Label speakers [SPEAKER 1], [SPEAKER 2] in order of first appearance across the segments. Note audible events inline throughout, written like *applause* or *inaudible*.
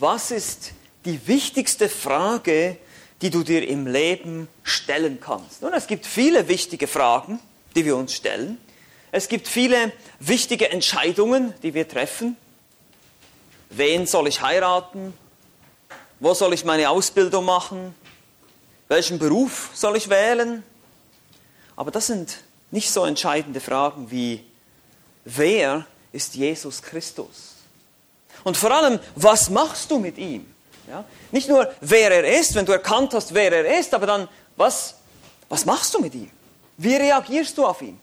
[SPEAKER 1] was ist die wichtigste Frage, die du dir im Leben stellen kannst? Nun, es gibt viele wichtige Fragen, die wir uns stellen. Es gibt viele wichtige Entscheidungen, die wir treffen. Wen soll ich heiraten? Wo soll ich meine Ausbildung machen? Welchen Beruf soll ich wählen? Aber das sind nicht so entscheidende Fragen wie, wer ist Jesus Christus? Und vor allem, was machst du mit ihm? Ja? Nicht nur, wer er ist, wenn du erkannt hast, wer er ist, aber dann, was, was machst du mit ihm? Wie reagierst du auf ihn?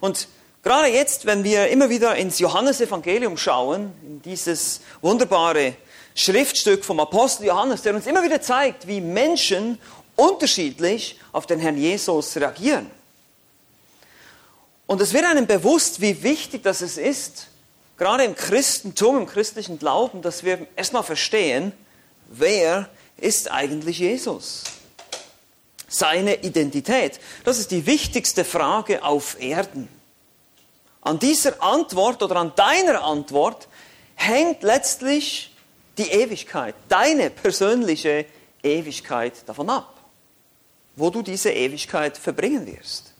[SPEAKER 1] Und gerade jetzt, wenn wir immer wieder ins Johannesevangelium schauen, in dieses wunderbare Schriftstück vom Apostel Johannes, der uns immer wieder zeigt, wie Menschen unterschiedlich auf den Herrn Jesus reagieren. Und es wird einem bewusst, wie wichtig das ist, gerade im Christentum, im christlichen Glauben, dass wir erstmal verstehen, wer ist eigentlich Jesus? Seine Identität. Das ist die wichtigste Frage auf Erden. An dieser Antwort oder an deiner Antwort hängt letztlich die Ewigkeit, deine persönliche Ewigkeit davon ab, wo du diese Ewigkeit verbringen wirst.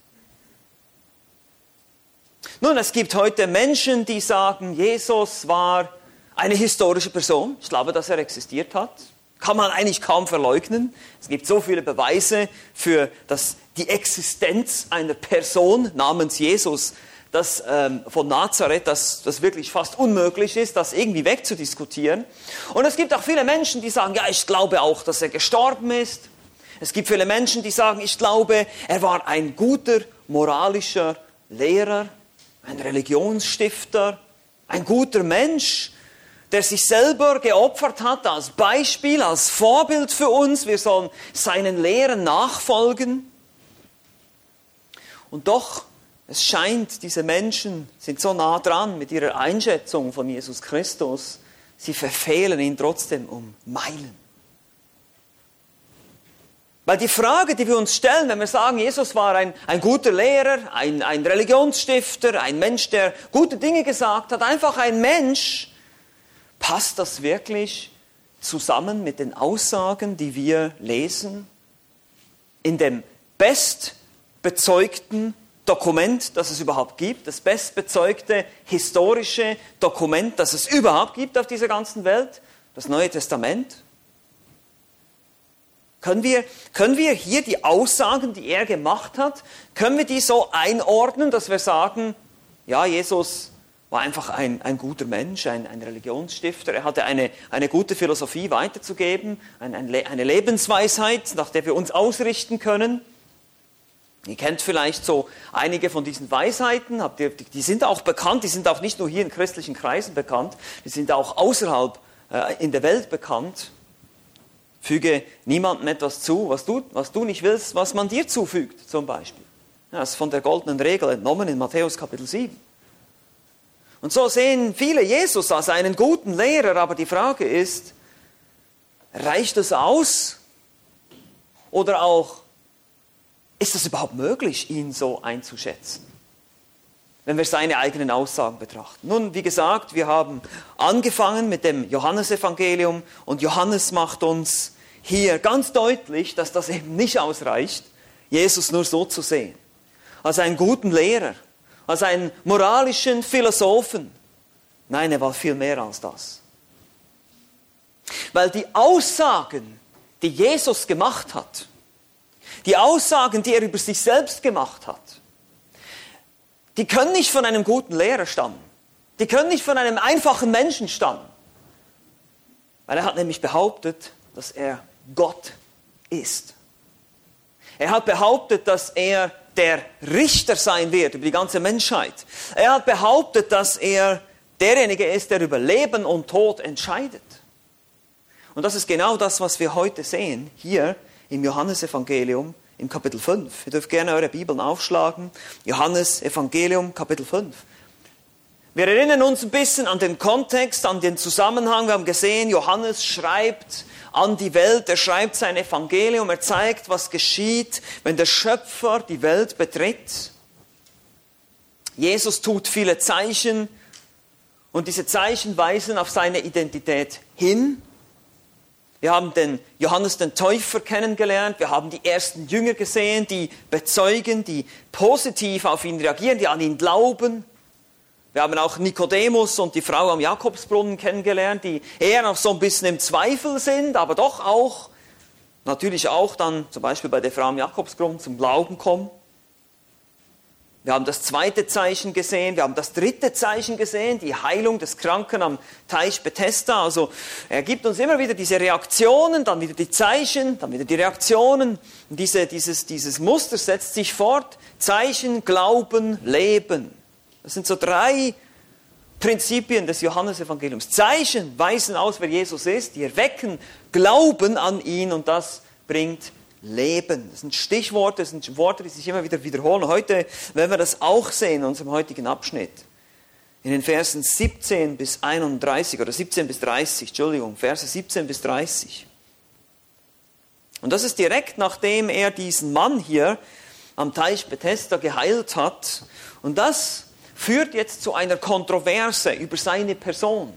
[SPEAKER 1] Nun, es gibt heute Menschen, die sagen, Jesus war eine historische Person. Ich glaube, dass er existiert hat. Kann man eigentlich kaum verleugnen. Es gibt so viele Beweise für das, die Existenz einer Person namens Jesus dass, ähm, von Nazareth, dass das wirklich fast unmöglich ist, das irgendwie wegzudiskutieren. Und es gibt auch viele Menschen, die sagen, ja, ich glaube auch, dass er gestorben ist. Es gibt viele Menschen, die sagen, ich glaube, er war ein guter moralischer Lehrer ein Religionsstifter, ein guter Mensch, der sich selber geopfert hat als Beispiel, als Vorbild für uns. Wir sollen seinen Lehren nachfolgen. Und doch, es scheint, diese Menschen sind so nah dran mit ihrer Einschätzung von Jesus Christus, sie verfehlen ihn trotzdem um Meilen. Weil die Frage, die wir uns stellen, wenn wir sagen, Jesus war ein, ein guter Lehrer, ein, ein Religionsstifter, ein Mensch, der gute Dinge gesagt hat, einfach ein Mensch, passt das wirklich zusammen mit den Aussagen, die wir lesen in dem bestbezeugten Dokument, das es überhaupt gibt, das bestbezeugte historische Dokument, das es überhaupt gibt auf dieser ganzen Welt, das Neue Testament? Können wir, können wir hier die Aussagen, die er gemacht hat, können wir die so einordnen, dass wir sagen, ja, Jesus war einfach ein, ein guter Mensch, ein, ein Religionsstifter. Er hatte eine, eine gute Philosophie weiterzugeben, ein, eine Lebensweisheit, nach der wir uns ausrichten können. Ihr kennt vielleicht so einige von diesen Weisheiten, die sind auch bekannt, die sind auch nicht nur hier in christlichen Kreisen bekannt, die sind auch außerhalb äh, in der Welt bekannt. Füge niemandem etwas zu, was du, was du nicht willst, was man dir zufügt, zum Beispiel. Das ist von der goldenen Regel entnommen in Matthäus Kapitel 7. Und so sehen viele Jesus als einen guten Lehrer, aber die Frage ist, reicht es aus? Oder auch, ist es überhaupt möglich, ihn so einzuschätzen? Wenn wir seine eigenen Aussagen betrachten. Nun, wie gesagt, wir haben angefangen mit dem Johannesevangelium und Johannes macht uns hier ganz deutlich, dass das eben nicht ausreicht, Jesus nur so zu sehen. Als einen guten Lehrer, als einen moralischen Philosophen. Nein, er war viel mehr als das. Weil die Aussagen, die Jesus gemacht hat, die Aussagen, die er über sich selbst gemacht hat, die können nicht von einem guten Lehrer stammen. Die können nicht von einem einfachen Menschen stammen. Weil er hat nämlich behauptet, dass er Gott ist. Er hat behauptet, dass er der Richter sein wird über die ganze Menschheit. Er hat behauptet, dass er derjenige ist, der über Leben und Tod entscheidet. Und das ist genau das, was wir heute sehen, hier im Johannesevangelium im Kapitel 5. Ihr dürft gerne eure Bibeln aufschlagen. Johannes Evangelium, Kapitel 5. Wir erinnern uns ein bisschen an den Kontext, an den Zusammenhang. Wir haben gesehen, Johannes schreibt an die Welt. Er schreibt sein Evangelium, er zeigt, was geschieht, wenn der Schöpfer die Welt betritt. Jesus tut viele Zeichen und diese Zeichen weisen auf seine Identität hin. Wir haben den Johannes den Täufer kennengelernt. Wir haben die ersten Jünger gesehen, die bezeugen, die positiv auf ihn reagieren, die an ihn glauben. Wir haben auch Nikodemus und die Frau am Jakobsbrunnen kennengelernt, die eher noch so ein bisschen im Zweifel sind, aber doch auch, natürlich auch dann zum Beispiel bei der Frau am Jakobsbrunnen zum Glauben kommen. Wir haben das zweite Zeichen gesehen, wir haben das dritte Zeichen gesehen, die Heilung des Kranken am Teich Bethesda. Also er gibt uns immer wieder diese Reaktionen, dann wieder die Zeichen, dann wieder die Reaktionen. Diese, dieses, dieses Muster setzt sich fort. Zeichen, Glauben, Leben. Das sind so drei Prinzipien des Johannesevangeliums. Zeichen weisen aus, wer Jesus ist, die erwecken Glauben an ihn und das bringt Leben. Das sind Stichworte, das sind Worte, die sich immer wieder wiederholen. Heute werden wir das auch sehen in unserem heutigen Abschnitt. In den Versen 17 bis 31 oder 17 bis 30, Entschuldigung, Verse 17 bis 30. Und das ist direkt nachdem er diesen Mann hier am Teich Bethesda geheilt hat. Und das führt jetzt zu einer Kontroverse über seine Person.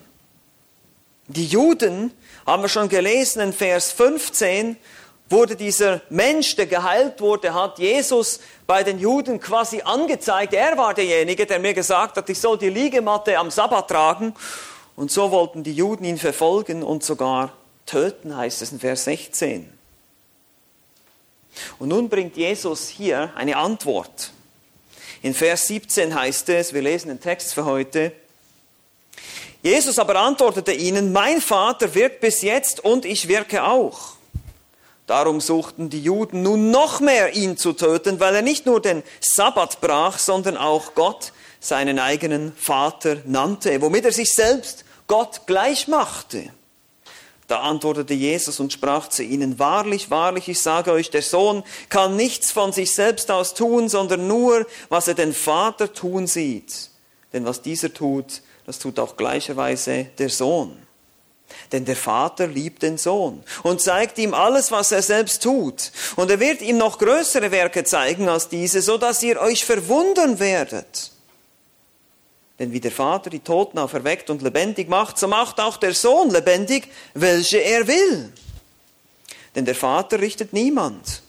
[SPEAKER 1] Die Juden, haben wir schon gelesen in Vers 15, wurde dieser Mensch, der geheilt wurde, hat Jesus bei den Juden quasi angezeigt. Er war derjenige, der mir gesagt hat, ich soll die Liegematte am Sabbat tragen. Und so wollten die Juden ihn verfolgen und sogar töten, heißt es in Vers 16. Und nun bringt Jesus hier eine Antwort. In Vers 17 heißt es, wir lesen den Text für heute, Jesus aber antwortete ihnen, mein Vater wirkt bis jetzt und ich wirke auch. Darum suchten die Juden nun noch mehr, ihn zu töten, weil er nicht nur den Sabbat brach, sondern auch Gott, seinen eigenen Vater, nannte, womit er sich selbst Gott gleich machte. Da antwortete Jesus und sprach zu ihnen, Wahrlich, wahrlich, ich sage euch, der Sohn kann nichts von sich selbst aus tun, sondern nur, was er den Vater tun sieht. Denn was dieser tut, das tut auch gleicherweise der Sohn. Denn der Vater liebt den Sohn und zeigt ihm alles, was er selbst tut. Und er wird ihm noch größere Werke zeigen als diese, so dass ihr euch verwundern werdet. Denn wie der Vater die Toten auferweckt und lebendig macht, so macht auch der Sohn lebendig, welche er will. Denn der Vater richtet niemand,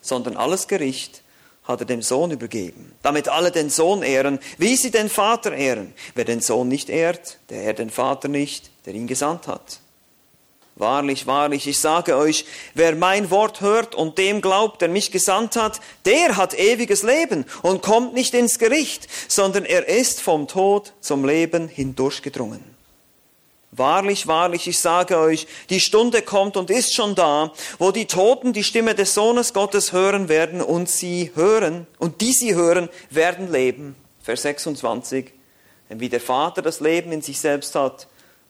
[SPEAKER 1] sondern alles Gericht hat er dem Sohn übergeben, damit alle den Sohn ehren, wie sie den Vater ehren. Wer den Sohn nicht ehrt, der ehrt den Vater nicht, der ihn gesandt hat. Wahrlich, wahrlich, ich sage euch, wer mein Wort hört und dem glaubt, der mich gesandt hat, der hat ewiges Leben und kommt nicht ins Gericht, sondern er ist vom Tod zum Leben hindurchgedrungen. Wahrlich, wahrlich, ich sage euch, die Stunde kommt und ist schon da, wo die Toten die Stimme des Sohnes Gottes hören werden und sie hören, und die sie hören, werden leben. Vers 26. Denn wie der Vater das Leben in sich selbst hat,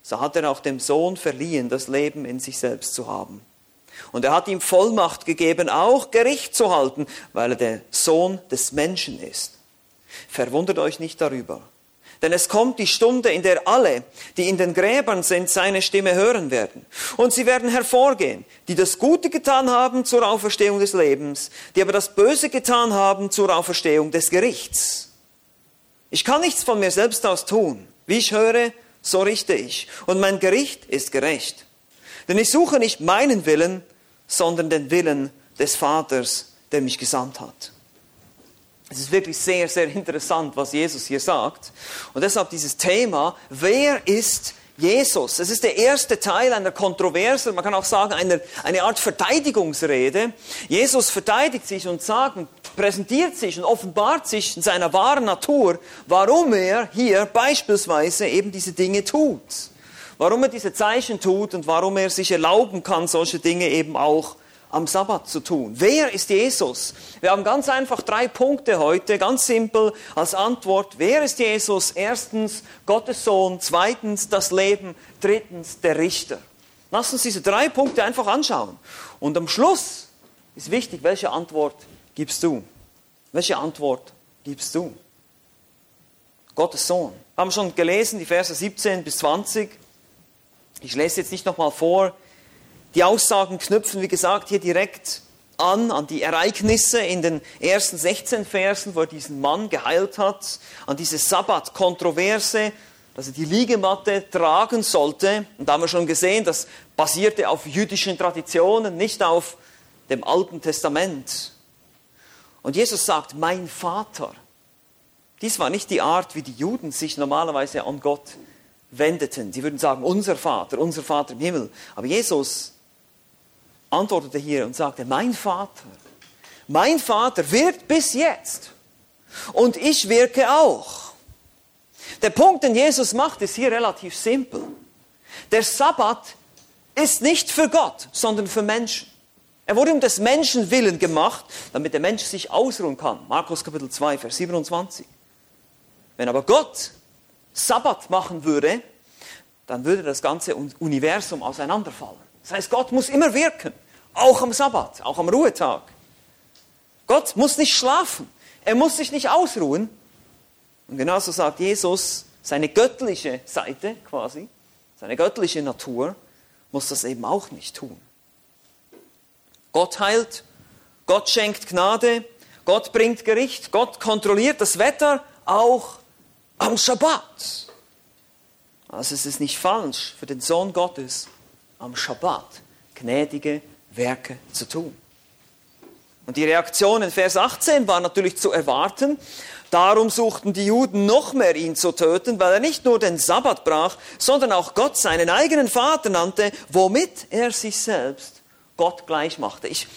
[SPEAKER 1] so hat er auch dem Sohn verliehen, das Leben in sich selbst zu haben. Und er hat ihm Vollmacht gegeben, auch Gericht zu halten, weil er der Sohn des Menschen ist. Verwundert euch nicht darüber. Denn es kommt die Stunde, in der alle, die in den Gräbern sind, seine Stimme hören werden. Und sie werden hervorgehen, die das Gute getan haben zur Auferstehung des Lebens, die aber das Böse getan haben zur Auferstehung des Gerichts. Ich kann nichts von mir selbst aus tun. Wie ich höre, so richte ich. Und mein Gericht ist gerecht. Denn ich suche nicht meinen Willen, sondern den Willen des Vaters, der mich gesandt hat. Es ist wirklich sehr, sehr interessant, was Jesus hier sagt. Und deshalb dieses Thema, wer ist Jesus? Es ist der erste Teil einer Kontroverse, man kann auch sagen, eine, eine Art Verteidigungsrede. Jesus verteidigt sich und sagt, präsentiert sich und offenbart sich in seiner wahren Natur, warum er hier beispielsweise eben diese Dinge tut. Warum er diese Zeichen tut und warum er sich erlauben kann, solche Dinge eben auch am Sabbat zu tun. Wer ist Jesus? Wir haben ganz einfach drei Punkte heute, ganz simpel als Antwort. Wer ist Jesus? Erstens Gottes Sohn, zweitens das Leben, drittens der Richter. Lass uns diese drei Punkte einfach anschauen. Und am Schluss ist wichtig, welche Antwort gibst du? Welche Antwort gibst du? Gottes Sohn. Wir haben schon gelesen, die Verse 17 bis 20. Ich lese jetzt nicht nochmal vor. Die Aussagen knüpfen, wie gesagt, hier direkt an, an die Ereignisse in den ersten 16 Versen, wo er diesen Mann geheilt hat, an diese Sabbat-Kontroverse, dass er die Liegematte tragen sollte. Und da haben wir schon gesehen, das basierte auf jüdischen Traditionen, nicht auf dem Alten Testament. Und Jesus sagt, mein Vater. Dies war nicht die Art, wie die Juden sich normalerweise an Gott wendeten. Sie würden sagen, unser Vater, unser Vater im Himmel. Aber Jesus antwortete hier und sagte, mein Vater, mein Vater wirkt bis jetzt und ich wirke auch. Der Punkt, den Jesus macht, ist hier relativ simpel. Der Sabbat ist nicht für Gott, sondern für Menschen. Er wurde um des Menschen willen gemacht, damit der Mensch sich ausruhen kann. Markus Kapitel 2, Vers 27. Wenn aber Gott Sabbat machen würde, dann würde das ganze Universum auseinanderfallen. Das heißt, Gott muss immer wirken, auch am Sabbat, auch am Ruhetag. Gott muss nicht schlafen, er muss sich nicht ausruhen. Und genauso sagt Jesus, seine göttliche Seite quasi, seine göttliche Natur, muss das eben auch nicht tun. Gott heilt, Gott schenkt Gnade, Gott bringt Gericht, Gott kontrolliert das Wetter auch am Schabbat. Also es ist nicht falsch für den Sohn Gottes am Schabbat gnädige Werke zu tun. Und die Reaktion in Vers 18 war natürlich zu erwarten. Darum suchten die Juden noch mehr ihn zu töten, weil er nicht nur den Sabbat brach, sondern auch Gott seinen eigenen Vater nannte, womit er sich selbst Gott gleich machte. Ich,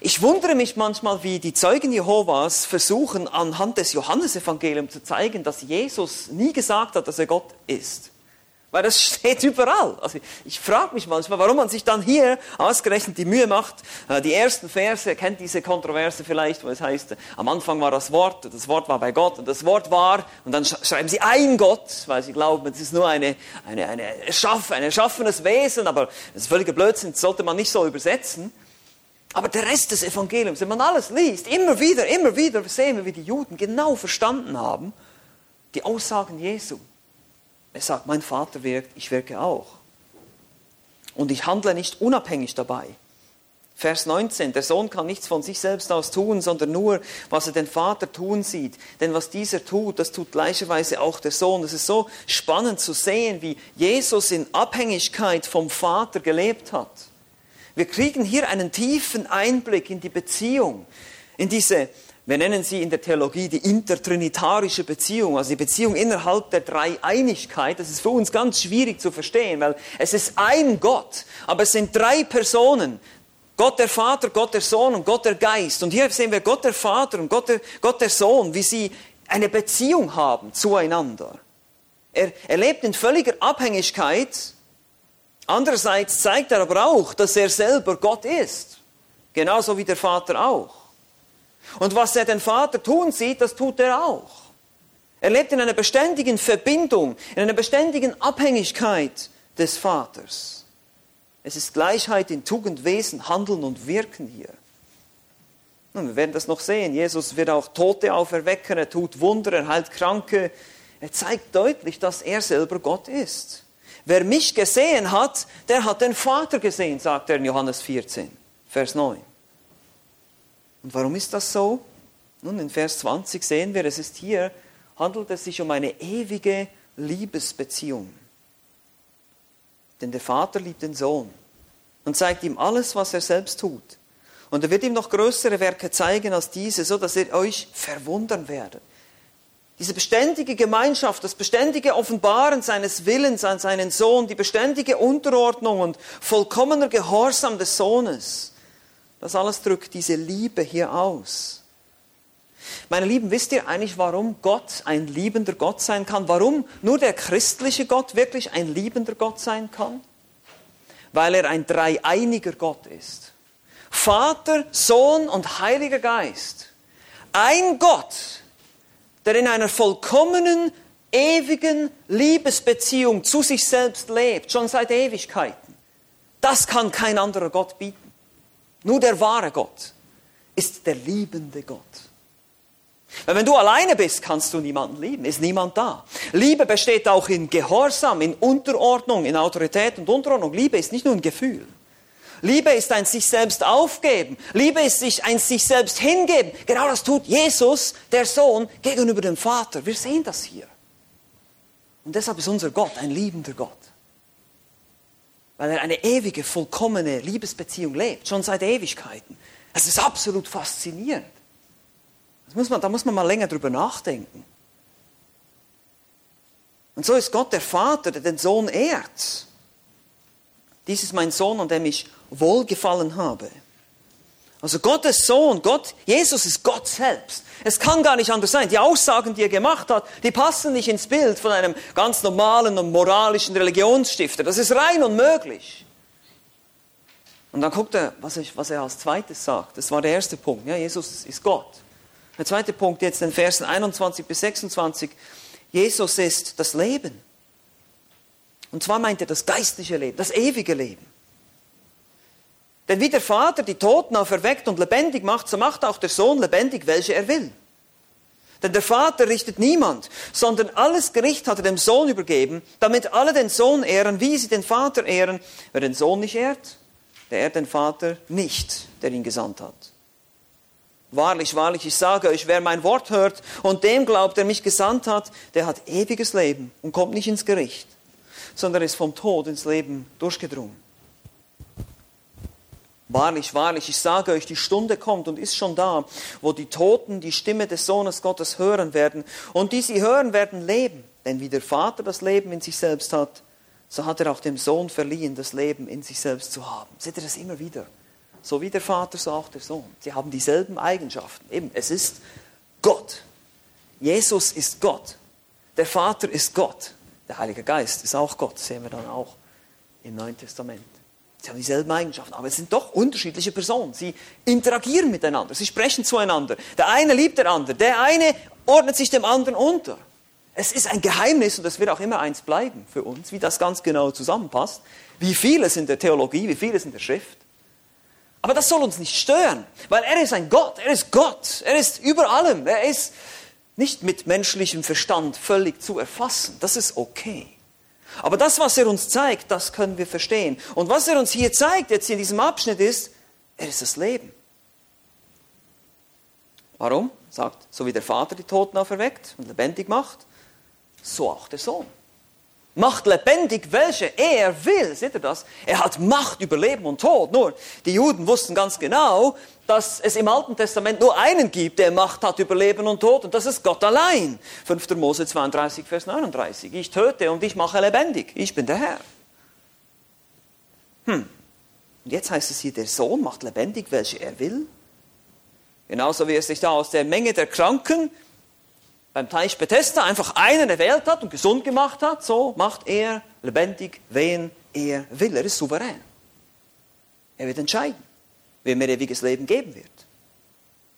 [SPEAKER 1] ich wundere mich manchmal, wie die Zeugen Jehovas versuchen, anhand des Johannesevangeliums zu zeigen, dass Jesus nie gesagt hat, dass er Gott ist. Weil das *laughs* steht überall. Also ich frage mich manchmal, warum man sich dann hier ausgerechnet die Mühe macht. Äh, die ersten Verse, kennt diese Kontroverse vielleicht, wo es heißt, am Anfang war das Wort, das Wort war bei Gott und das Wort war, und dann schreiben sie ein Gott, weil sie glauben, es ist nur eine, eine, eine Erschaff, ein erschaffenes Wesen, aber das ist völliger Blödsinn, das sollte man nicht so übersetzen. Aber der Rest des Evangeliums, wenn man alles liest, immer wieder, immer wieder sehen wir, wie die Juden genau verstanden haben, die Aussagen Jesu. Er sagt, mein Vater wirkt, ich wirke auch. Und ich handle nicht unabhängig dabei. Vers 19, der Sohn kann nichts von sich selbst aus tun, sondern nur, was er den Vater tun sieht. Denn was dieser tut, das tut gleicherweise auch der Sohn. Es ist so spannend zu sehen, wie Jesus in Abhängigkeit vom Vater gelebt hat. Wir kriegen hier einen tiefen Einblick in die Beziehung, in diese wir nennen sie in der Theologie die intertrinitarische Beziehung, also die Beziehung innerhalb der Dreieinigkeit. Das ist für uns ganz schwierig zu verstehen, weil es ist ein Gott, aber es sind drei Personen. Gott der Vater, Gott der Sohn und Gott der Geist. Und hier sehen wir Gott der Vater und Gott der, Gott der Sohn, wie sie eine Beziehung haben zueinander. Er, er lebt in völliger Abhängigkeit. Andererseits zeigt er aber auch, dass er selber Gott ist. Genauso wie der Vater auch. Und was er den Vater tun sieht, das tut er auch. Er lebt in einer beständigen Verbindung, in einer beständigen Abhängigkeit des Vaters. Es ist Gleichheit in Tugend, Wesen, Handeln und Wirken hier. Und wir werden das noch sehen. Jesus wird auch Tote auferwecken, er tut Wunder, er heilt Kranke. Er zeigt deutlich, dass er selber Gott ist. Wer mich gesehen hat, der hat den Vater gesehen, sagt er in Johannes 14, Vers 9. Und warum ist das so? Nun, in Vers 20 sehen wir, es ist hier, handelt es sich um eine ewige Liebesbeziehung. Denn der Vater liebt den Sohn und zeigt ihm alles, was er selbst tut. Und er wird ihm noch größere Werke zeigen als diese, so dass er euch verwundern werde. Diese beständige Gemeinschaft, das beständige Offenbaren seines Willens an seinen Sohn, die beständige Unterordnung und vollkommener Gehorsam des Sohnes, das alles drückt diese Liebe hier aus. Meine Lieben, wisst ihr eigentlich, warum Gott ein liebender Gott sein kann? Warum nur der christliche Gott wirklich ein liebender Gott sein kann? Weil er ein dreieiniger Gott ist. Vater, Sohn und Heiliger Geist. Ein Gott, der in einer vollkommenen, ewigen Liebesbeziehung zu sich selbst lebt, schon seit Ewigkeiten. Das kann kein anderer Gott bieten. Nur der wahre Gott ist der liebende Gott. Weil wenn du alleine bist, kannst du niemanden lieben, ist niemand da. Liebe besteht auch in Gehorsam, in Unterordnung, in Autorität und Unterordnung. Liebe ist nicht nur ein Gefühl. Liebe ist ein sich selbst aufgeben. Liebe ist sich ein sich selbst hingeben. Genau das tut Jesus, der Sohn, gegenüber dem Vater. Wir sehen das hier. Und deshalb ist unser Gott ein liebender Gott. Weil er eine ewige, vollkommene Liebesbeziehung lebt, schon seit Ewigkeiten. Es ist absolut faszinierend. Muss man, da muss man mal länger drüber nachdenken. Und so ist Gott der Vater, der den Sohn ehrt. Dies ist mein Sohn, an dem ich wohlgefallen habe. Also Gottes Sohn, Gott, Jesus ist Gott selbst. Es kann gar nicht anders sein. Die Aussagen, die er gemacht hat, die passen nicht ins Bild von einem ganz normalen und moralischen Religionsstifter. Das ist rein unmöglich. Und dann guckt er, was, ich, was er als zweites sagt. Das war der erste Punkt. Ja, Jesus ist Gott. Der zweite Punkt jetzt in Versen 21 bis 26. Jesus ist das Leben. Und zwar meint er das geistliche Leben, das ewige Leben. Denn wie der Vater die Toten auferweckt und lebendig macht, so macht auch der Sohn lebendig, welche er will. Denn der Vater richtet niemand, sondern alles Gericht hat er dem Sohn übergeben, damit alle den Sohn ehren, wie sie den Vater ehren. Wer den Sohn nicht ehrt, der ehrt den Vater nicht, der ihn gesandt hat. Wahrlich, wahrlich, ich sage euch, wer mein Wort hört und dem glaubt, der mich gesandt hat, der hat ewiges Leben und kommt nicht ins Gericht, sondern ist vom Tod ins Leben durchgedrungen. Wahrlich, wahrlich, ich sage euch, die Stunde kommt und ist schon da, wo die Toten die Stimme des Sohnes Gottes hören werden. Und die sie hören werden leben. Denn wie der Vater das Leben in sich selbst hat, so hat er auch dem Sohn verliehen, das Leben in sich selbst zu haben. Seht ihr das immer wieder? So wie der Vater, so auch der Sohn. Sie haben dieselben Eigenschaften. Eben, es ist Gott. Jesus ist Gott. Der Vater ist Gott. Der Heilige Geist ist auch Gott, sehen wir dann auch im Neuen Testament. Sie haben dieselben Eigenschaften, aber es sind doch unterschiedliche Personen. Sie interagieren miteinander, sie sprechen zueinander. Der eine liebt den anderen, der eine ordnet sich dem anderen unter. Es ist ein Geheimnis und es wird auch immer eins bleiben für uns, wie das ganz genau zusammenpasst. Wie vieles in der Theologie, wie vieles in der Schrift. Aber das soll uns nicht stören, weil er ist ein Gott, er ist Gott, er ist über allem, er ist nicht mit menschlichem Verstand völlig zu erfassen. Das ist okay. Aber das, was er uns zeigt, das können wir verstehen. Und was er uns hier zeigt, jetzt in diesem Abschnitt, ist, er ist das Leben. Warum? Sagt, so wie der Vater die Toten auferweckt und lebendig macht, so auch der Sohn. Macht lebendig, welche er will. Seht ihr das? Er hat Macht über Leben und Tod. Nur, die Juden wussten ganz genau, dass es im Alten Testament nur einen gibt, der Macht hat über Leben und Tod, und das ist Gott allein. 5. Mose 32, Vers 39. Ich töte und ich mache lebendig. Ich bin der Herr. Hm. Und jetzt heißt es hier, der Sohn macht lebendig, welche er will. Genauso wie er sich da aus der Menge der Kranken beim Teich Bethesda einfach einen erwählt hat und gesund gemacht hat, so macht er lebendig, wen er will. Er ist souverän. Er wird entscheiden wem er ewiges Leben geben wird.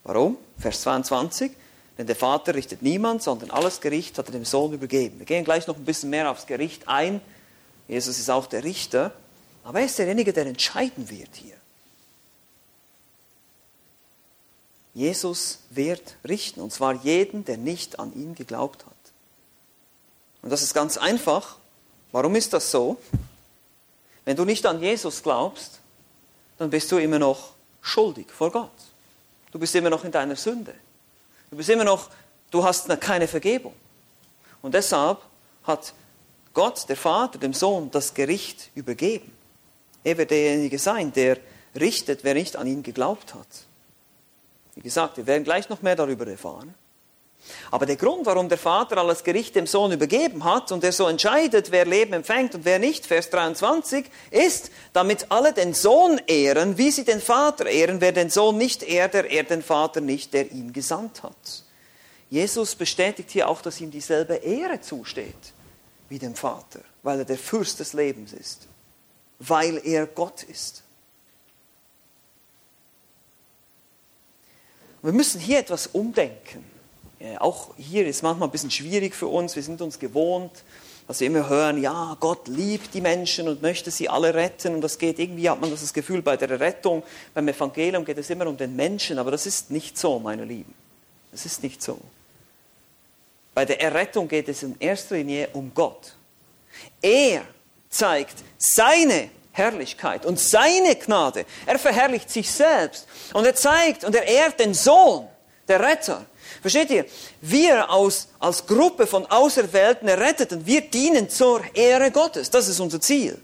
[SPEAKER 1] Warum? Vers 22. Denn der Vater richtet niemand, sondern alles Gericht hat er dem Sohn übergeben. Wir gehen gleich noch ein bisschen mehr aufs Gericht ein. Jesus ist auch der Richter, aber er ist derjenige, der entscheiden wird hier. Jesus wird richten, und zwar jeden, der nicht an ihn geglaubt hat. Und das ist ganz einfach. Warum ist das so? Wenn du nicht an Jesus glaubst, dann bist du immer noch schuldig vor Gott. Du bist immer noch in deiner Sünde. Du bist immer noch, du hast keine Vergebung. Und deshalb hat Gott, der Vater, dem Sohn das Gericht übergeben. Er wird derjenige sein, der richtet, wer nicht an ihn geglaubt hat. Wie gesagt, wir werden gleich noch mehr darüber erfahren. Aber der Grund, warum der Vater alles Gericht dem Sohn übergeben hat und er so entscheidet, wer Leben empfängt und wer nicht, Vers 23, ist, damit alle den Sohn ehren, wie sie den Vater ehren. Wer den Sohn nicht ehrt, der ehrt den Vater nicht, der ihn gesandt hat. Jesus bestätigt hier auch, dass ihm dieselbe Ehre zusteht wie dem Vater, weil er der Fürst des Lebens ist, weil er Gott ist. Wir müssen hier etwas umdenken. Äh, auch hier ist manchmal ein bisschen schwierig für uns. Wir sind uns gewohnt, dass wir immer hören, ja, Gott liebt die Menschen und möchte sie alle retten. Und das geht irgendwie, hat man das Gefühl, bei der Rettung, beim Evangelium geht es immer um den Menschen. Aber das ist nicht so, meine Lieben. Das ist nicht so. Bei der Errettung geht es in erster Linie um Gott. Er zeigt seine Herrlichkeit und seine Gnade. Er verherrlicht sich selbst und er zeigt und er ehrt den Sohn, der Retter, Versteht ihr? Wir aus, als Gruppe von Auserwählten, Erretteten, wir dienen zur Ehre Gottes. Das ist unser Ziel.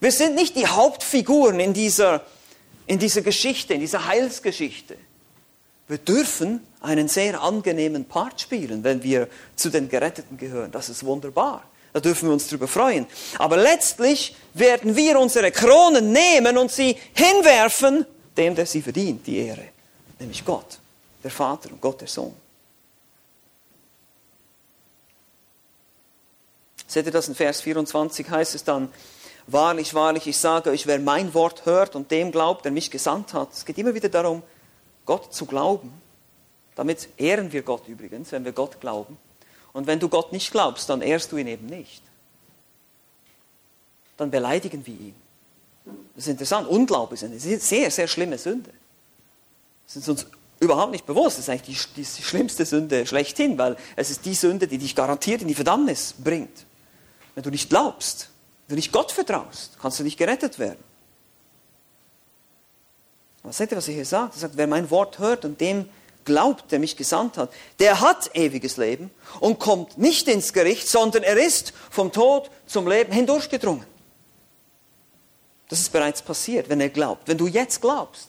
[SPEAKER 1] Wir sind nicht die Hauptfiguren in dieser, in dieser Geschichte, in dieser Heilsgeschichte. Wir dürfen einen sehr angenehmen Part spielen, wenn wir zu den Geretteten gehören. Das ist wunderbar. Da dürfen wir uns darüber freuen. Aber letztlich werden wir unsere Kronen nehmen und sie hinwerfen, dem, der sie verdient, die Ehre, nämlich Gott, der Vater und Gott, der Sohn. Seht ihr das in Vers 24 heißt es dann, wahrlich, wahrlich, ich sage euch, wer mein Wort hört und dem glaubt, der mich gesandt hat. Es geht immer wieder darum, Gott zu glauben. Damit ehren wir Gott übrigens, wenn wir Gott glauben. Und wenn du Gott nicht glaubst, dann ehrst du ihn eben nicht. Dann beleidigen wir ihn. Das ist interessant. Unglaube ist eine sehr, sehr schlimme Sünde. Das ist uns überhaupt nicht bewusst. Das ist eigentlich die, die schlimmste Sünde schlechthin, weil es ist die Sünde, die dich garantiert in die Verdammnis bringt. Wenn du nicht glaubst, wenn du nicht Gott vertraust, kannst du nicht gerettet werden. Aber seht ihr, was er hier sagt? Er sagt, wer mein Wort hört und dem glaubt, der mich gesandt hat, der hat ewiges Leben und kommt nicht ins Gericht, sondern er ist vom Tod zum Leben hindurchgedrungen. Das ist bereits passiert, wenn er glaubt. Wenn du jetzt glaubst,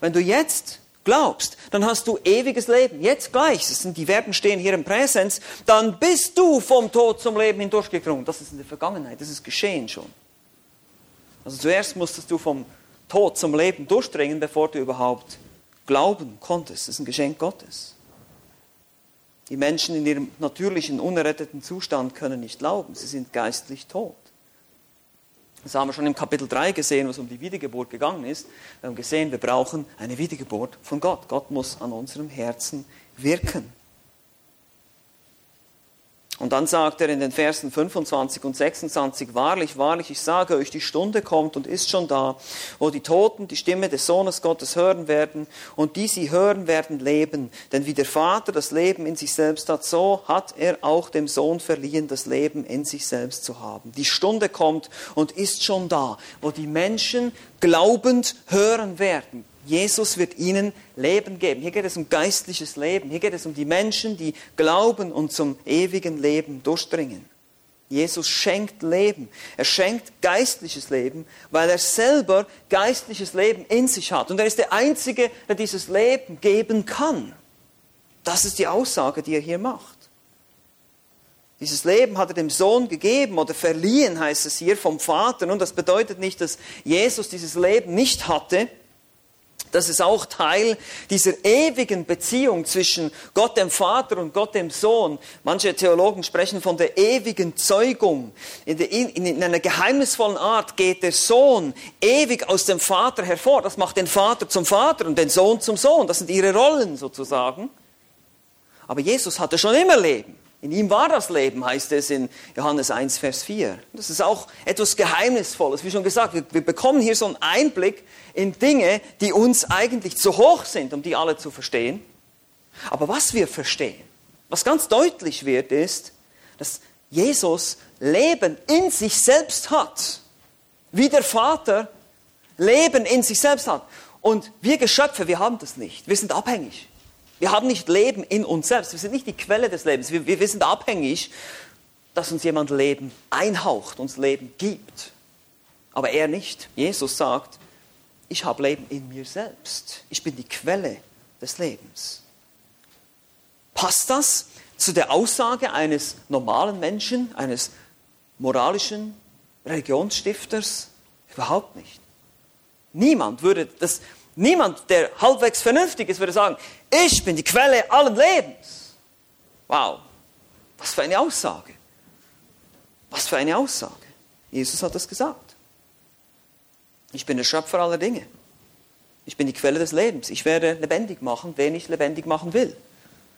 [SPEAKER 1] wenn du jetzt glaubst, dann hast du ewiges Leben. Jetzt gleich, das sind, die Verben stehen hier im Präsens, dann bist du vom Tod zum Leben hindurchgedrungen. Das ist in der Vergangenheit, das ist geschehen schon. Also zuerst musstest du vom Tod zum Leben durchdringen, bevor du überhaupt glauben konntest. Das ist ein Geschenk Gottes. Die Menschen in ihrem natürlichen, unerretteten Zustand können nicht glauben. Sie sind geistlich tot. Das haben wir schon im Kapitel 3 gesehen, was um die Wiedergeburt gegangen ist. Wir haben gesehen, wir brauchen eine Wiedergeburt von Gott. Gott muss an unserem Herzen wirken. Und dann sagt er in den Versen 25 und 26, wahrlich, wahrlich, ich sage euch, die Stunde kommt und ist schon da, wo die Toten die Stimme des Sohnes Gottes hören werden und die sie hören werden leben. Denn wie der Vater das Leben in sich selbst hat, so hat er auch dem Sohn verliehen, das Leben in sich selbst zu haben. Die Stunde kommt und ist schon da, wo die Menschen glaubend hören werden. Jesus wird ihnen Leben geben. Hier geht es um geistliches Leben. Hier geht es um die Menschen, die glauben und zum ewigen Leben durchdringen. Jesus schenkt Leben. Er schenkt geistliches Leben, weil er selber geistliches Leben in sich hat. Und er ist der Einzige, der dieses Leben geben kann. Das ist die Aussage, die er hier macht. Dieses Leben hat er dem Sohn gegeben oder verliehen, heißt es hier, vom Vater. Und das bedeutet nicht, dass Jesus dieses Leben nicht hatte, das ist auch Teil dieser ewigen Beziehung zwischen Gott dem Vater und Gott dem Sohn. Manche Theologen sprechen von der ewigen Zeugung. In, der, in, in, einer geheimnisvollen Art geht der Sohn ewig aus dem Vater hervor. Das macht den Vater zum Vater und den Sohn zum Sohn. Das sind ihre Rollen sozusagen. Aber Jesus hatte schon immer Leben. In ihm war das Leben, heißt es in Johannes 1, Vers 4. Das ist auch etwas Geheimnisvolles. Wie schon gesagt, wir, wir, bekommen hier so einen Einblick in Dinge, die uns eigentlich zu hoch sind, um die alle zu verstehen. Aber was wir verstehen, was ganz deutlich wird, ist, dass Jesus Leben in sich selbst hat. Wie der Vater Leben in sich selbst hat. Und wir Geschöpfe, wir haben das nicht. Wir sind abhängig. Wir haben nicht Leben in uns selbst. Wir sind nicht die Quelle des Lebens. Wir, wir, sind abhängig, dass uns jemand Leben einhaucht, uns Leben gibt. Aber er nicht. Jesus sagt, ich habe Leben in mir selbst. Ich bin die Quelle des Lebens. Passt das zu der Aussage eines normalen Menschen, eines moralischen Religionsstifters? Überhaupt nicht. Niemand würde das, Niemand, der halbwegs vernünftig ist, würde sagen, ich bin die Quelle allen Lebens. Wow, was für eine Aussage. Was für eine Aussage. Jesus hat das gesagt. Ich bin der Schöpfer aller Dinge. Ich bin die Quelle des Lebens. Ich werde lebendig machen, wen ich lebendig machen will.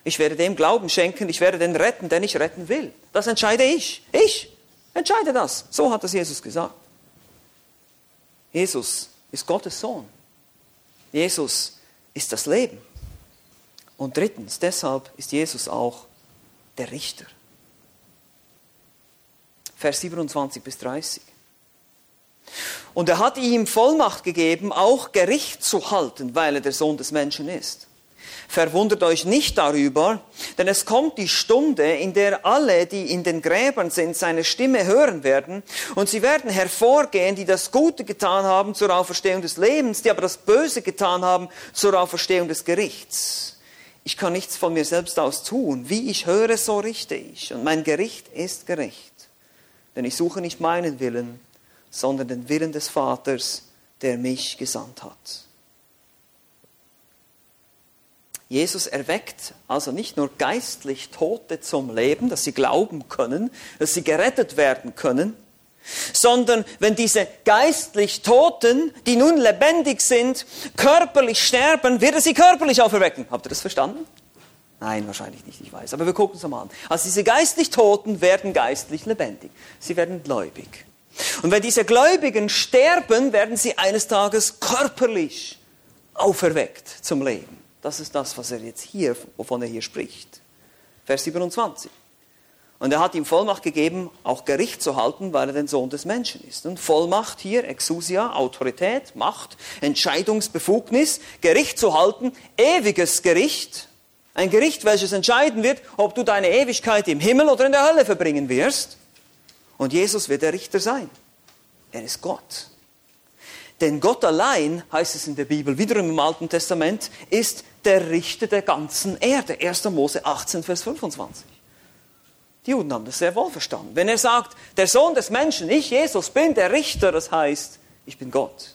[SPEAKER 1] Ich werde dem Glauben schenken, ich werde den retten, den ich retten will. Das entscheide ich. Ich entscheide das. So hat es Jesus gesagt. Jesus ist Gottes Sohn. Jesus ist das Leben. Und drittens, deshalb ist Jesus auch der Richter. Vers 27 bis 30. Und er hat ihm Vollmacht gegeben, auch Gericht zu halten, weil er der Sohn des Menschen ist. Verwundert euch nicht darüber, denn es kommt die Stunde, in der alle, die in den Gräbern sind, seine Stimme hören werden, und sie werden hervorgehen, die das Gute getan haben zur Auferstehung des Lebens, die aber das Böse getan haben zur Auferstehung des Gerichts. Ich kann nichts von mir selbst aus tun. Wie ich höre, so richte ich. Und mein Gericht ist gerecht. Denn ich suche nicht meinen Willen, sondern den Willen des Vaters, der mich gesandt hat. Jesus erweckt also nicht nur geistlich Tote zum Leben, dass sie glauben können, dass sie gerettet werden können, sondern wenn diese geistlich Toten, die nun lebendig sind, körperlich sterben, wird er sie körperlich auferwecken. Habt ihr das verstanden? Nein, wahrscheinlich nicht, ich weiß. Aber wir gucken es mal an. Also diese geistlich Toten werden geistlich lebendig. Sie werden gläubig. Und wenn diese Gläubigen sterben, werden sie eines Tages körperlich auferweckt zum Leben. Das ist das, was er jetzt hier, wovon er hier spricht. Vers 27. Und er hat ihm Vollmacht gegeben, auch Gericht zu halten, weil er den Sohn des Menschen ist. Und Vollmacht hier, Exousia, Autorität, Macht, Entscheidungsbefugnis, Gericht zu halten, ewiges Gericht. Ein Gericht, welches entscheiden wird, ob du deine Ewigkeit im Himmel oder in der Hölle verbringen wirst. Und Jesus wird der Richter sein. Er ist Gott. Denn Gott allein, heißt es in der Bibel, wiederum im Alten Testament, ist der Richter der ganzen Erde. 1. Mose 18, Vers 25. Die Juden haben das sehr wohl verstanden. Wenn er sagt, der Sohn des Menschen, ich, Jesus, bin der Richter, das heißt, ich bin Gott.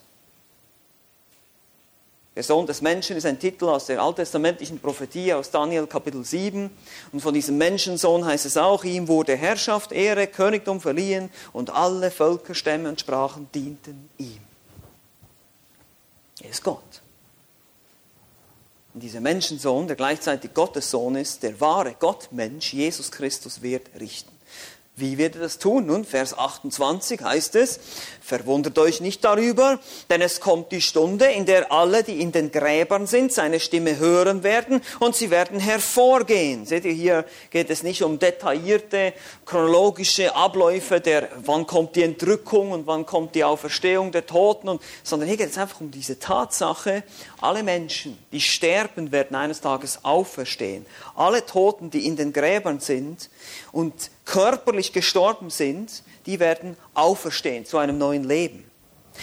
[SPEAKER 1] Der Sohn des Menschen ist ein Titel aus der alttestamentlichen Prophetie aus Daniel Kapitel 7. Und von diesem Menschensohn heißt es auch, ihm wurde Herrschaft, Ehre, Königtum verliehen und alle Völker, Stämme und Sprachen dienten ihm. Er ist Gott. Und dieser Menschensohn, der gleichzeitig Gottes Sohn ist, der wahre Gottmensch, Jesus Christus, wird richten. Wie wird er das tun? Nun, Vers 28 heißt es, verwundert euch nicht darüber, denn es kommt die Stunde, in der alle, die in den Gräbern sind, seine Stimme hören werden und sie werden hervorgehen. Seht ihr, hier geht es nicht um detaillierte chronologische Abläufe der, wann kommt die Entrückung und wann kommt die Auferstehung der Toten, und, sondern hier geht es einfach um diese Tatsache, alle Menschen, die sterben, werden eines Tages auferstehen. Alle Toten, die in den Gräbern sind und körperlich gestorben sind, die werden auferstehen zu einem neuen Leben.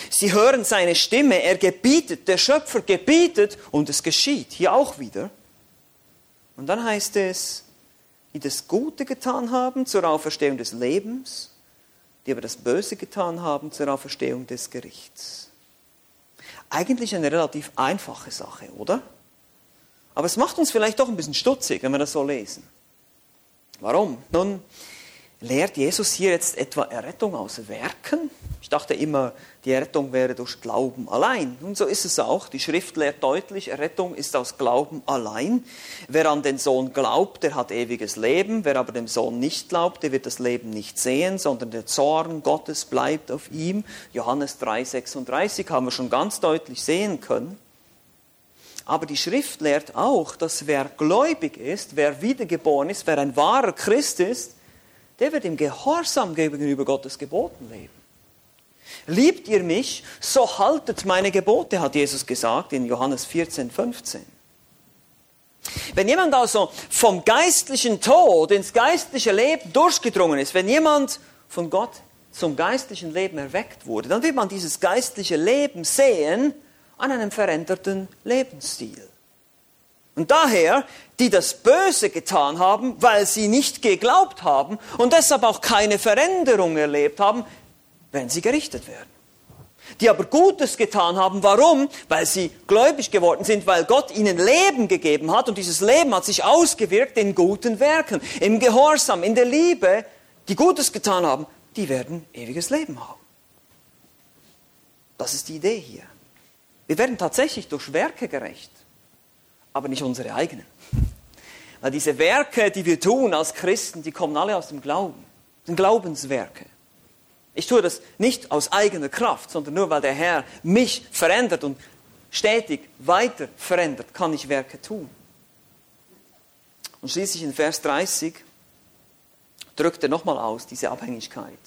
[SPEAKER 1] Sie hören seine Stimme, er gebietet, der Schöpfer gebietet und es geschieht. Hier auch wieder. Und dann heißt es, die das Gute getan haben zur Auferstehung des Lebens, die aber das Böse getan haben zur Auferstehung des Gerichts. Eigentlich eine relativ einfache Sache, oder? Aber es macht uns vielleicht doch ein bisschen stutzig, wenn wir das so lesen. Warum? Nun, lehrt Jesus hier jetzt etwa Errettung aus Werken? Ich dachte immer, die Errettung wäre durch Glauben allein. Und so ist es auch. Die Schrift lehrt deutlich, Errettung ist aus Glauben allein. Wer an den Sohn glaubt, der hat ewiges Leben. Wer aber dem Sohn nicht glaubt, der wird das Leben nicht sehen, sondern der Zorn Gottes bleibt auf ihm. Johannes 3,36 haben wir schon ganz deutlich sehen können. Aber die Schrift lehrt auch, dass wer gläubig ist, wer wiedergeboren ist, wer ein wahrer Christ ist, der wird im Gehorsam gegenüber Gottes Geboten leben. Liebt ihr mich, so haltet meine Gebote, hat Jesus gesagt in Johannes 14, 15. Wenn jemand also vom geistlichen Tod ins geistliche Leben durchgedrungen ist, wenn jemand von Gott zum geistlichen Leben erweckt wurde, dann wird man dieses geistliche Leben sehen an einem veränderten Lebensstil. Und daher, die das Böse getan haben, weil sie nicht geglaubt haben und deshalb auch keine Veränderung erlebt haben, werden sie gerichtet werden. Die aber Gutes getan haben, warum? Weil sie gläubig geworden sind, weil Gott ihnen Leben gegeben hat und dieses Leben hat sich ausgewirkt in guten Werken, im Gehorsam, in der Liebe. Die Gutes getan haben, die werden ewiges Leben haben. Das ist die Idee hier. Wir werden tatsächlich durch Werke gerecht, aber nicht unsere eigenen. Weil diese Werke, die wir tun als Christen, die kommen alle aus dem Glauben. Das sind Glaubenswerke. Ich tue das nicht aus eigener Kraft, sondern nur weil der Herr mich verändert und stetig weiter verändert, kann ich Werke tun. Und schließlich in Vers 30 drückt er nochmal aus diese Abhängigkeit,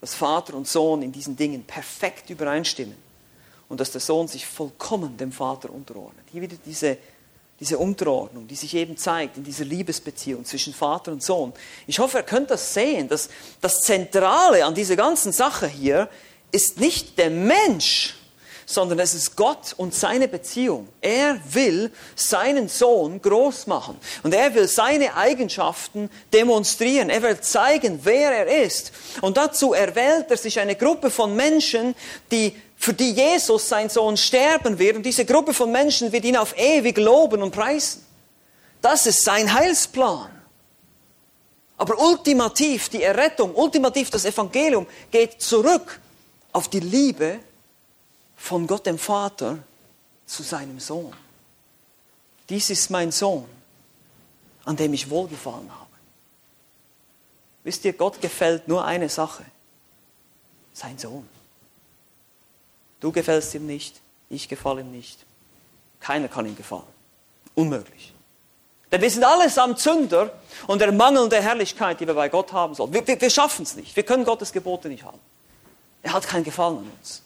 [SPEAKER 1] dass Vater und Sohn in diesen Dingen perfekt übereinstimmen und dass der Sohn sich vollkommen dem Vater unterordnet. Hier wieder diese diese Unterordnung, die sich eben zeigt in dieser Liebesbeziehung zwischen Vater und Sohn. Ich hoffe, ihr könnt das sehen, dass das Zentrale an dieser ganzen Sache hier ist nicht der Mensch, sondern es ist Gott und seine Beziehung. Er will seinen Sohn groß machen und er will seine Eigenschaften demonstrieren. Er will zeigen, wer er ist. Und dazu erwählt er sich eine Gruppe von Menschen, die für die Jesus, sein Sohn, sterben wird. Und diese Gruppe von Menschen wird ihn auf ewig loben und preisen. Das ist sein Heilsplan. Aber ultimativ die Errettung, ultimativ das Evangelium geht zurück auf die Liebe von Gott dem Vater zu seinem Sohn. Dies ist mein Sohn, an dem ich wohlgefallen habe. Wisst ihr, Gott gefällt nur eine Sache, sein Sohn. Du gefällst ihm nicht, ich gefalle ihm nicht. Keiner kann ihm gefallen. Unmöglich. Denn wir sind allesamt Sünder und der Mangel der Herrlichkeit, die wir bei Gott haben sollen. Wir, wir, wir schaffen es nicht. Wir können Gottes Gebote nicht haben. Er hat keinen Gefallen an uns.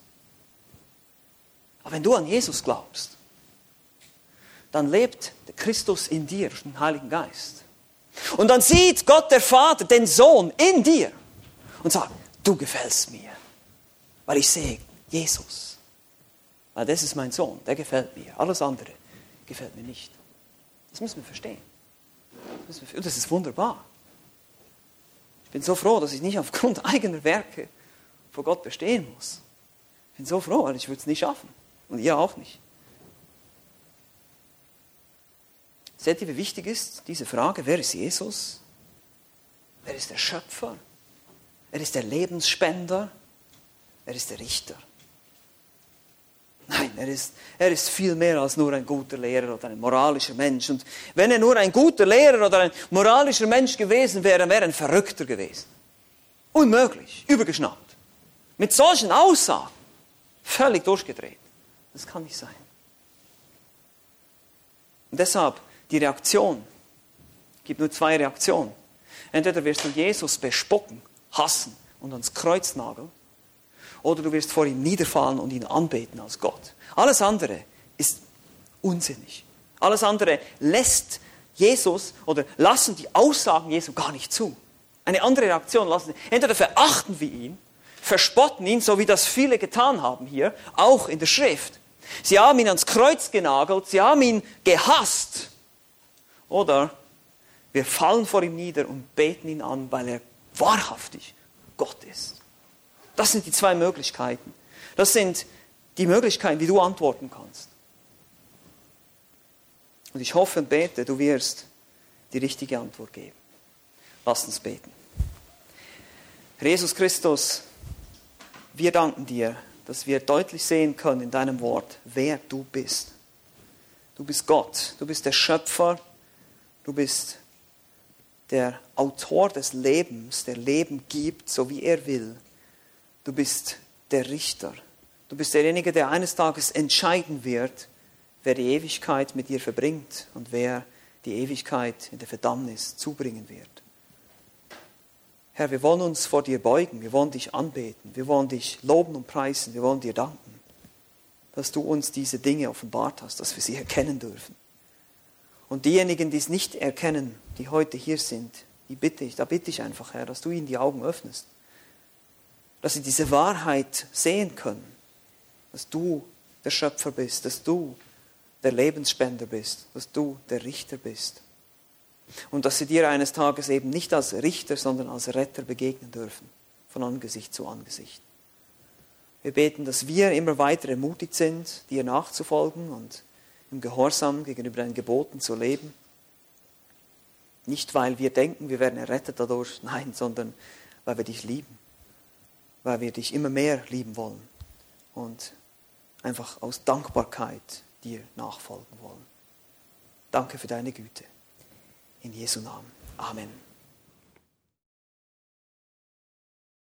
[SPEAKER 1] Aber wenn du an Jesus glaubst, dann lebt der Christus in dir, den Heiligen Geist. Und dann sieht Gott der Vater den Sohn in dir und sagt, du gefällst mir, weil ich sehe Jesus. Weil das ist mein Sohn, der gefällt mir. Alles andere gefällt mir nicht. Das müssen wir verstehen. Das ist wunderbar. Ich bin so froh, dass ich nicht aufgrund *laughs* eigener Werke vor Gott bestehen muss. Ich bin so froh, weil ich würde es nicht schaffen. Und ihr auch nicht. Seht ihr, wie wichtig ist diese Frage, wer ist Jesus? Wer ist der Schöpfer? Er ist der Lebensspender? Er ist der Richter? Nein, er ist, er ist viel mehr als nur ein guter Lehrer oder ein moralischer Mensch. Und wenn er nur ein guter Lehrer oder ein moralischer Mensch gewesen wäre, wäre er ein Verrückter gewesen. Unmöglich, übergeschnappt. Mit solchen Aussagen völlig durchgedreht. Das kann nicht sein. Und deshalb die Reaktion. Es gibt nur zwei Reaktionen. Entweder wirst du Jesus bespocken, hassen und ans Kreuz nageln, oder du wirst vor ihm niederfallen und ihn anbeten als Gott. Alles andere ist unsinnig. Alles andere lässt Jesus oder lassen die Aussagen Jesu gar nicht zu. Eine andere Reaktion lassen. Entweder verachten wir ihn, verspotten ihn, so wie das viele getan haben hier, auch in der Schrift, Sie haben ihn ans Kreuz genagelt, sie haben ihn gehasst. Oder wir fallen vor ihm nieder und beten ihn an, weil er wahrhaftig Gott ist. Das sind die zwei Möglichkeiten. Das sind die Möglichkeiten, wie du antworten kannst. Und ich hoffe und bete, du wirst die richtige Antwort geben. Lass uns beten. Jesus Christus, wir danken dir dass wir deutlich sehen können in deinem Wort, wer du bist. Du bist Gott, du bist der Schöpfer, du bist der Autor des Lebens, der Leben gibt, so wie er will. Du bist der Richter. Du bist derjenige, der eines Tages entscheiden wird, wer die Ewigkeit mit dir verbringt und wer die Ewigkeit in der Verdammnis zubringen wird. Herr, wir wollen uns vor dir beugen, wir wollen dich anbeten, wir wollen dich loben und preisen, wir wollen dir danken, dass du uns diese Dinge offenbart hast, dass wir sie erkennen dürfen. Und diejenigen, die es nicht erkennen, die heute hier sind, die bitte ich, da bitte ich einfach, Herr, dass du ihnen die Augen öffnest, dass sie diese Wahrheit sehen können, dass du der Schöpfer bist, dass du der Lebensspender bist, dass du der Richter bist und dass sie dir eines Tages eben nicht als Richter, sondern als Retter begegnen dürfen, von Angesicht zu Angesicht. Wir beten, dass wir immer weiter ermutigt sind, dir nachzufolgen und im Gehorsam gegenüber deinen Geboten zu leben. Nicht, weil wir denken, wir werden errettet dadurch, *laughs* nein, sondern weil wir dich lieben, weil wir dich immer mehr lieben wollen und einfach aus Dankbarkeit dir nachfolgen wollen. Danke für deine Güte. In Jesu Namen. Amen.